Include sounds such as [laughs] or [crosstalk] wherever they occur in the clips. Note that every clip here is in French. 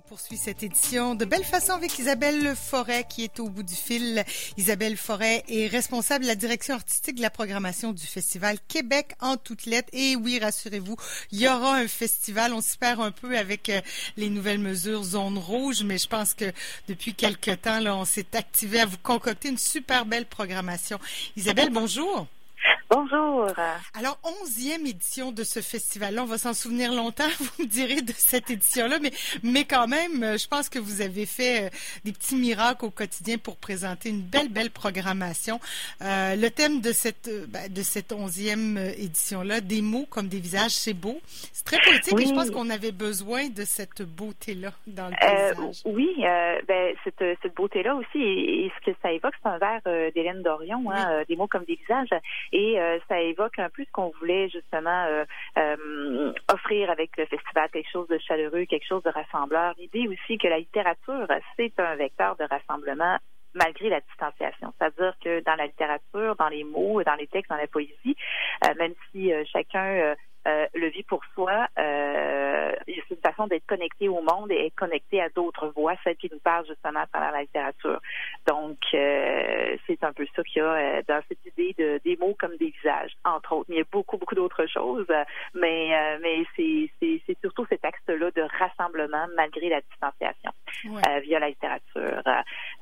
On poursuit cette édition de belle façon avec Isabelle Forêt qui est au bout du fil. Isabelle Forêt est responsable de la direction artistique de la programmation du festival Québec en toutes lettres. Et oui, rassurez-vous, il y aura un festival. On s'y perd un peu avec euh, les nouvelles mesures zone rouge, mais je pense que depuis quelque temps, là, on s'est activé à vous concocter une super belle programmation. Isabelle, bonjour. Bonjour. Alors, onzième édition de ce festival-là. On va s'en souvenir longtemps, [laughs] vous me direz, de cette édition-là. Mais, mais quand même, euh, je pense que vous avez fait euh, des petits miracles au quotidien pour présenter une belle, belle programmation. Euh, le thème de cette, ben, de cette onzième édition-là, des mots comme des visages, c'est beau. C'est très poétique et je pense qu'on avait besoin de cette beauté-là dans le paysage. oui, ben, cette, cette beauté-là aussi, et, ce que ça évoque, c'est un vers d'Hélène Dorion, hein, des mots comme des visages. Et euh, ça évoque un peu ce qu'on voulait justement euh, euh, offrir avec le festival, quelque chose de chaleureux, quelque chose de rassembleur. L'idée aussi que la littérature, c'est un vecteur de rassemblement malgré la distanciation. C'est-à-dire que dans la littérature, dans les mots, dans les textes, dans la poésie, même si chacun le vit pour soi, euh, c'est une façon d'être connecté au monde et être connecté à d'autres voix, celles qui nous parlent justement à la littérature. Donc, euh, c'est un peu ça qu'il y a euh, dans cette idée de des mots comme des visages, entre autres. Il y a beaucoup, beaucoup d'autres choses, mais mais c'est, c'est, c'est surtout cet axe-là de rassemblement malgré la distanciation via la littérature.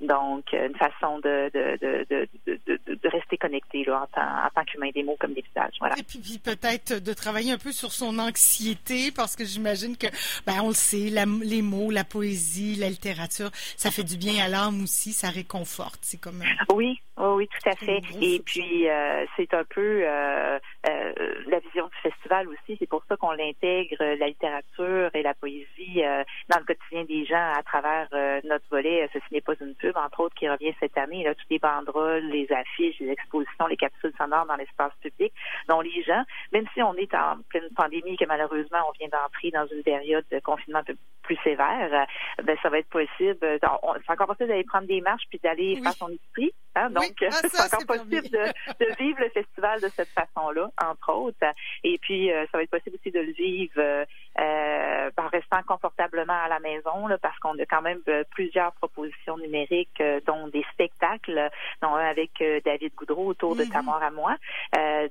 Donc, une façon de, de, de, de, de, rester connecté là, en tant, en tant qu'humain, des mots comme des visages. Voilà. Et puis peut-être de travailler un peu sur son anxiété parce que j'imagine que, ben, on le sait, les mots, la poésie, la littérature, ça fait du bien à l'âme aussi, ça réconforte. C'est comme. Oui, oui, tout à fait. Et puis, euh, c'est un peu euh, euh, la vision du festival aussi. C'est pour ça qu'on l'intègre, la littérature et la poésie, dans le quotidien des gens à travers notre volet. Ceci n'est pas une pub, entre autres, qui revient cette année. Là, toutes les banderoles, les affiches, les expositions, les capsules sonores dans l'espace public, dont les gens, même si on est en pleine pandémie, que malheureusement on vient d'entrer dans une période de confinement peu plus sévère, ben ça va être possible. C'est encore possible d'aller prendre des marches puis d'aller faire son esprit. Hein, donc, ah, [laughs] c'est encore possible de, vivre le festival de cette façon-là, entre autres. Et puis, euh, ça va être possible aussi de le vivre euh, euh restant confortablement à la maison, là, parce qu'on a quand même euh, plusieurs propositions numériques, dont des spectacles, dont un avec David Goudreau autour de Ta mort à moi,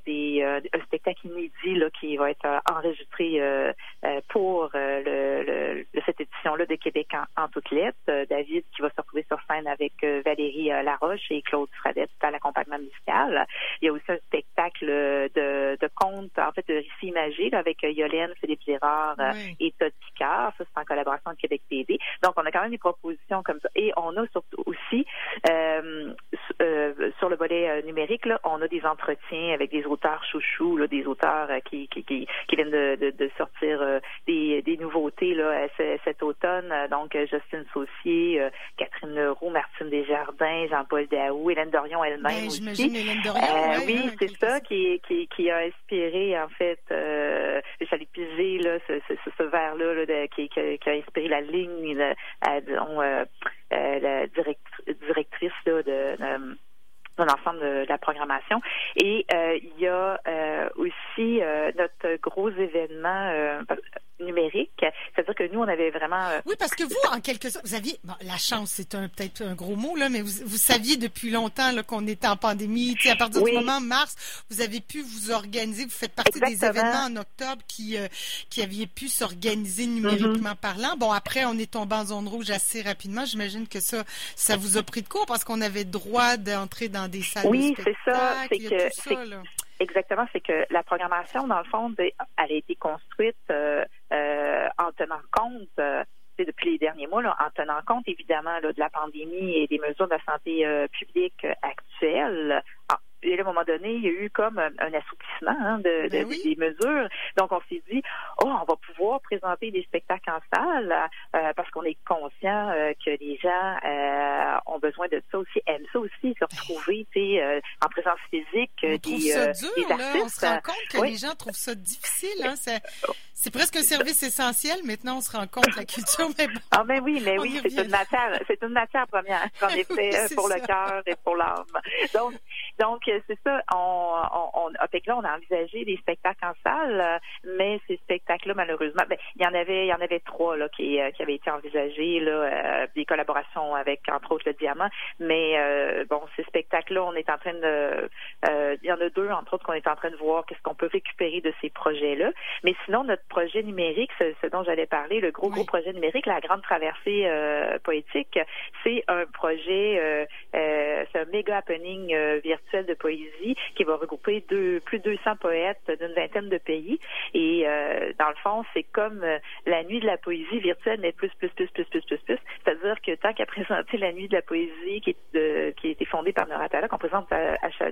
des, un spectacle inédit là, qui va être enregistré pour le, cette édition-là de Québec en, en toutes lettres. David qui va se retrouver sur scène avec Valérie Laroche et Claude Fradette à l'accompagnement musical. Il y a aussi un spectacle de, de contes, en fait, de récits imagés avec Yolène, Philippe Girard euh, et Todd Picard. Ça, c'est en collaboration avec Québec PD. Donc, on a quand même des propositions comme ça. Et on a surtout aussi, euh, euh, sur le volet numérique, là, on a des entretiens avec des auteurs chouchous, là, des auteurs qui, qui, qui, qui, viennent de, de, sortir des, des nouveautés là, cet automne. Donc, Justine Saucier, Catherine Leroux, Martine Desjardins, Jean-Paul Daou, Hélène Dorion elle-même ben, aussi. Hélène Dorion, euh, oui, c'est ça qui, qui, qui, a inspiré en fait euh, Chalet Pisé, là, ce, ce, ce verre-là là, qui, qui, a inspiré la ligne, là, disons, euh, euh, la directrice là, de, de l'ensemble de, la programmation. Et euh, il y a euh, aussi euh, notre gros événement numérique. C'est-à-dire que nous, on avait vraiment... oui, parce que vous, en quelque sorte, vous aviez... Bon, la chance, c'est un, peut-être un gros mot, là, mais vous, vous saviez depuis longtemps qu'on était en pandémie. À partir du moment mars, vous avez pu vous organiser. Vous faites partie des événements en octobre qui, qui aviez pu s'organiser numériquement mm-hmm. parlant. Bon, après, on est tombé en zone rouge assez rapidement. J'imagine que ça, ça vous a pris de court parce qu'on avait droit d'entrer dans des salles oui, c'est ça. C'est que exactement, c'est que la programmation, dans le fond, elle a été construite euh, euh, en tenant compte. Euh, depuis les derniers mois, en tenant compte évidemment de la pandémie et des mesures de santé publique actuelles, et à un moment donné, il y a eu comme un, assouplissement hein, de, ben des mesures. Donc, on s'est dit, oh, on va pouvoir présenter des spectacles en salle euh, parce qu'on est conscient euh, que les gens euh, ont besoin de ça aussi, aiment ça aussi, se retrouver en présence physique on des, ça dur, Là, on se rend compte que les gens trouvent ça difficile. Hein, C'est presque un service essentiel. Maintenant, on se rend compte la culture. Mais ah, mais oui, mais oui, c'est une matière, c'est une matière première, [laughs] en effet, pour le cœur et pour l'âme. Donc, donc c'est ça. On, on, on, là, on a envisagé des spectacles en salle, mais ces spectacles-là, malheureusement, ben, il y en avait, il y en avait trois là qui, euh, qui avaient été envisagés là, euh, des collaborations avec entre autres le Diamant. Mais euh, bon, ces spectacles-là, on est en train de, il y en a deux entre autres qu'on est en train de voir qu'est-ce qu'on peut récupérer de ces projets-là. Mais sinon, notre projet numérique, ce, dont j'allais parler, le gros, gros projet numérique, la grande traversée euh, poétique, c'est un projet, euh, euh, c'est un méga happening virtuel de poésie qui va regrouper deux, plus de 200 poètes d'une vingtaine de pays. Et dans le fond, c'est comme la nuit de la poésie virtuelle, mais plus, plus, plus, plus, plus, plus, plus. C'est-à-dire que tant qu'à [laughs] présenter la nuit de la poésie qui, est, qui a été fondée par Noratala, qu'on présente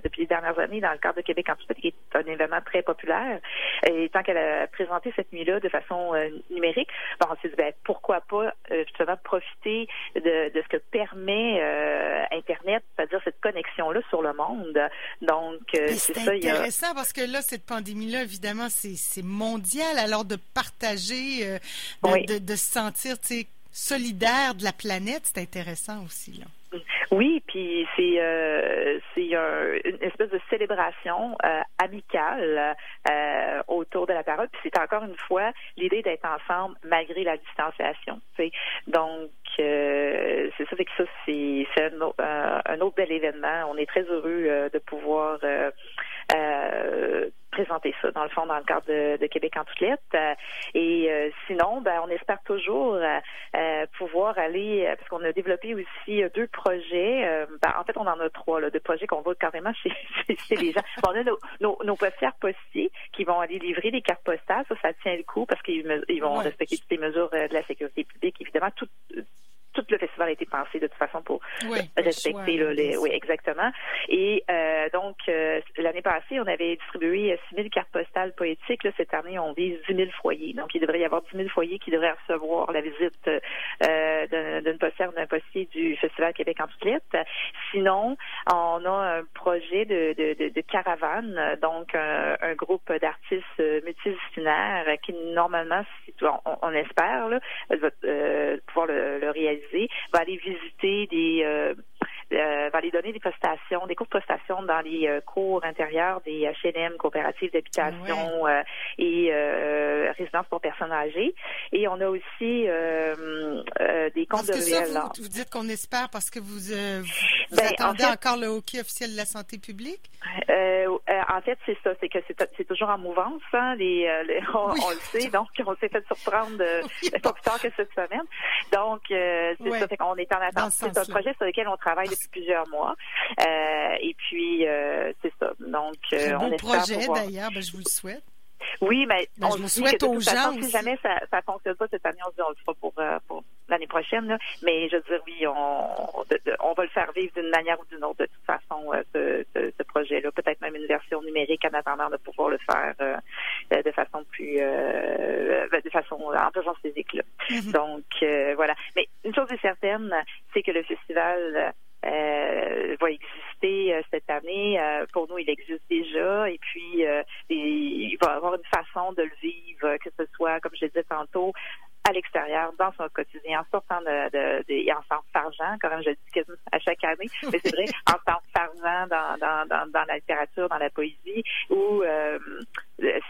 depuis les dernières années dans le cadre de Québec en tout qui est un événement très populaire, et tant qu'elle a présenté cette nuit-là de façon euh, numérique, ben, on s'est dit ben, pourquoi pas euh, justement profiter de, de, ce que permet euh, Internet, c'est-à-dire cette connexion-là sur le monde. Donc, c'est intéressant parce que là, cette pandémie-là, évidemment, c'est mondial. Alors, de partager, de, de, se sentir solidaire de la planète, c'est intéressant aussi. Là. Oui, puis c'est euh, c'est une espèce de célébration euh, amicale euh, autour de la parole. Puis c'est encore une fois l'idée d'être ensemble malgré la distanciation. Donc c'est ça, fait que ça c'est un, un, autre bel événement. On est très heureux de pouvoir présenter ça, dans le fond, dans le cadre de, Québec en toutes lettres. Euh, et euh, sinon, ben, on espère toujours euh, pouvoir aller, parce qu'on a développé aussi deux projets. Ben, en fait, on en a trois, là, de projets qu'on va carrément [laughs] chez, chez les gens. on a nos, nos, nos postières postiers qui vont aller livrer des cartes postales. Ça, ça tient le coup parce qu'ils vont respecter toutes les mesures de la sécurité publique. Évidemment, tout, festival a été pensé de toute façon pour [laughs] respecter les, oui exactement. Et euh, donc euh, l'année passée, on avait distribué 6 000 cartes postales poétiques. Là, cette année, on vise 10 000 foyers. Donc il devrait y avoir 10 000 foyers qui devraient recevoir la visite euh, d'une postière d'un postier du Festival Québec en toutes lettres. Sinon, on a un projet de, de, de, caravane, donc un, groupe d'artistes multidisciplinaires qui normalement, on, on espère, là, pouvoir le, le réaliser va aller visiter des euh, euh, va aller donner des prestations, des cours de prestations dans les euh, cours intérieurs des HLM, coopératives d'habitation euh, et résidences pour personnes âgées. Et on a aussi des comptes de ça, vous, dites qu'on espère parce que vous, vous, ben, attendez encore le hockey officiel de la santé publique? en fait, c'est ça, c'est que c'est toujours en mouvance. Hein, les, [laughs] on, le sait, donc on s'est fait surprendre [laughs] pas plus tard que cette semaine. Donc, c'est ça, fait qu'on est en attente. C'est un projet sur lequel on travaille depuis plusieurs mois. Euh, et puis, euh, c'est ça. Donc, euh, on espère projet d'ailleurs, ben, je vous le souhaite. Oui, mais ben, on je le souhaite aux gens Si jamais ça ne fonctionne pas cette année, on se dit on le fera pour, pour l'année prochaine. Là. Mais je veux dire, oui, on, on va le faire vivre d'une manière ou d'une autre de toute façon, ce, ce, projet-là. Peut-être même une version numérique en attendant de pouvoir le faire de façon plus de façon en présence physique. Là. Mm-hmm. Donc voilà. Mais une chose est certaine, c'est que le festival va exister euh, cette année. Euh, pour nous, il existe déjà. Et puis, il va avoir une façon de le vivre, que ce soit, comme je disais tantôt, à l'extérieur, dans son quotidien, en sortant de, de, de en s'enfargeant, quand même je le dis à chaque année, mais c'est vrai, en s'enfargeant dans, dans, dans, dans, la littérature, dans la poésie, ou euh,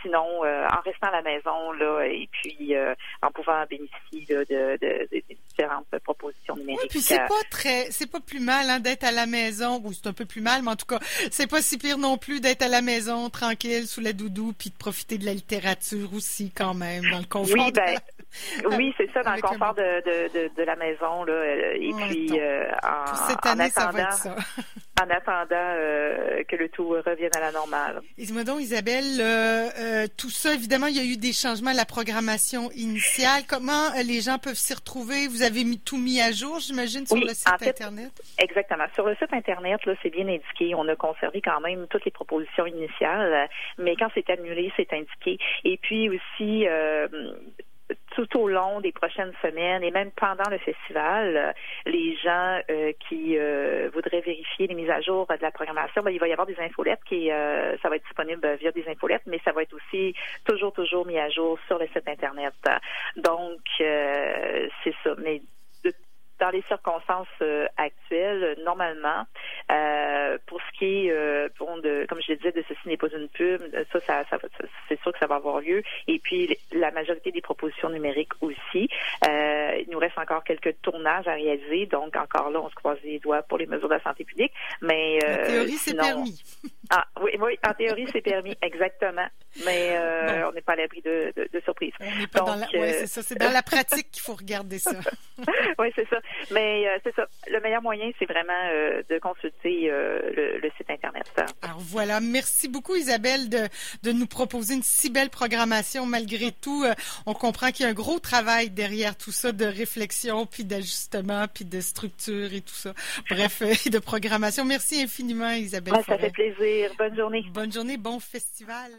sinon euh, en restant à la maison là, et puis euh, en pouvant bénéficier de, de, de, différentes propositions numériques. Oui, puis c'est pas très, c'est pas plus mal hein, d'être à la maison, ou c'est un peu plus mal, mais en tout cas, c'est pas si pire non plus d'être à la maison tranquille sous la doudou, puis de profiter de la littérature aussi quand même dans le confort. Oui, ben, [laughs] oui, c'est ça, dans le confort de, de, de, la maison. Là, euh, et puis, euh, en, Cette année, ça va être ça. En attendant euh, que le tout revienne à la normale. Dis-moi donc, Isabelle, tout ça, évidemment, il y a eu des changements à la programmation initiale. Comment les gens peuvent s'y retrouver? Vous avez mis, tout mis à jour, j'imagine, sur le site Internet? Exactement. Sur le site Internet, là, c'est bien indiqué. On a conservé quand même toutes les propositions initiales, mais quand c'est annulé, c'est indiqué. Et puis aussi, tout au long des prochaines semaines et même pendant le festival, les gens qui voudraient vérifier les mises à jour de la programmation, ben, il va y avoir des infolettes qui ça va être disponible via des infolettes, mais ça va être aussi toujours toujours mis à jour sur le site internet. Donc c'est ça. Mais dans les circonstances euh, actuelles, normalement, euh, pour ce qui est, euh, bon, de, comme je le disais, de ceci n'est pas une pub, ça, ça, ça c'est sûr que ça va avoir lieu. Et puis, la majorité des propositions numériques aussi. Euh, il nous reste encore quelques tournages à réaliser, donc encore là, on se croise les doigts pour les mesures de la santé publique. Mais en théorie, c'est permis. Ah oui, oui, en théorie, c'est permis, exactement. Mais on n'est pas à l'abri de, de, de surprises. Dans la... Oui, c'est ça. C'est dans la pratique qu'il faut regarder ça. [laughs] oui, c'est ça. Mais euh, c'est ça. Le meilleur moyen, c'est vraiment euh, de consulter euh, le, site Internet. Alors voilà. Merci beaucoup, Isabelle, de, de nous proposer une si belle programmation. Malgré tout, on comprend qu'il y a un gros travail derrière tout ça de réflexion, puis d'ajustement, puis de structure et tout ça. Bref, de programmation. Merci infiniment, Isabelle. ça fait plaisir. Bonne journée. Bonne journée. Bon festival.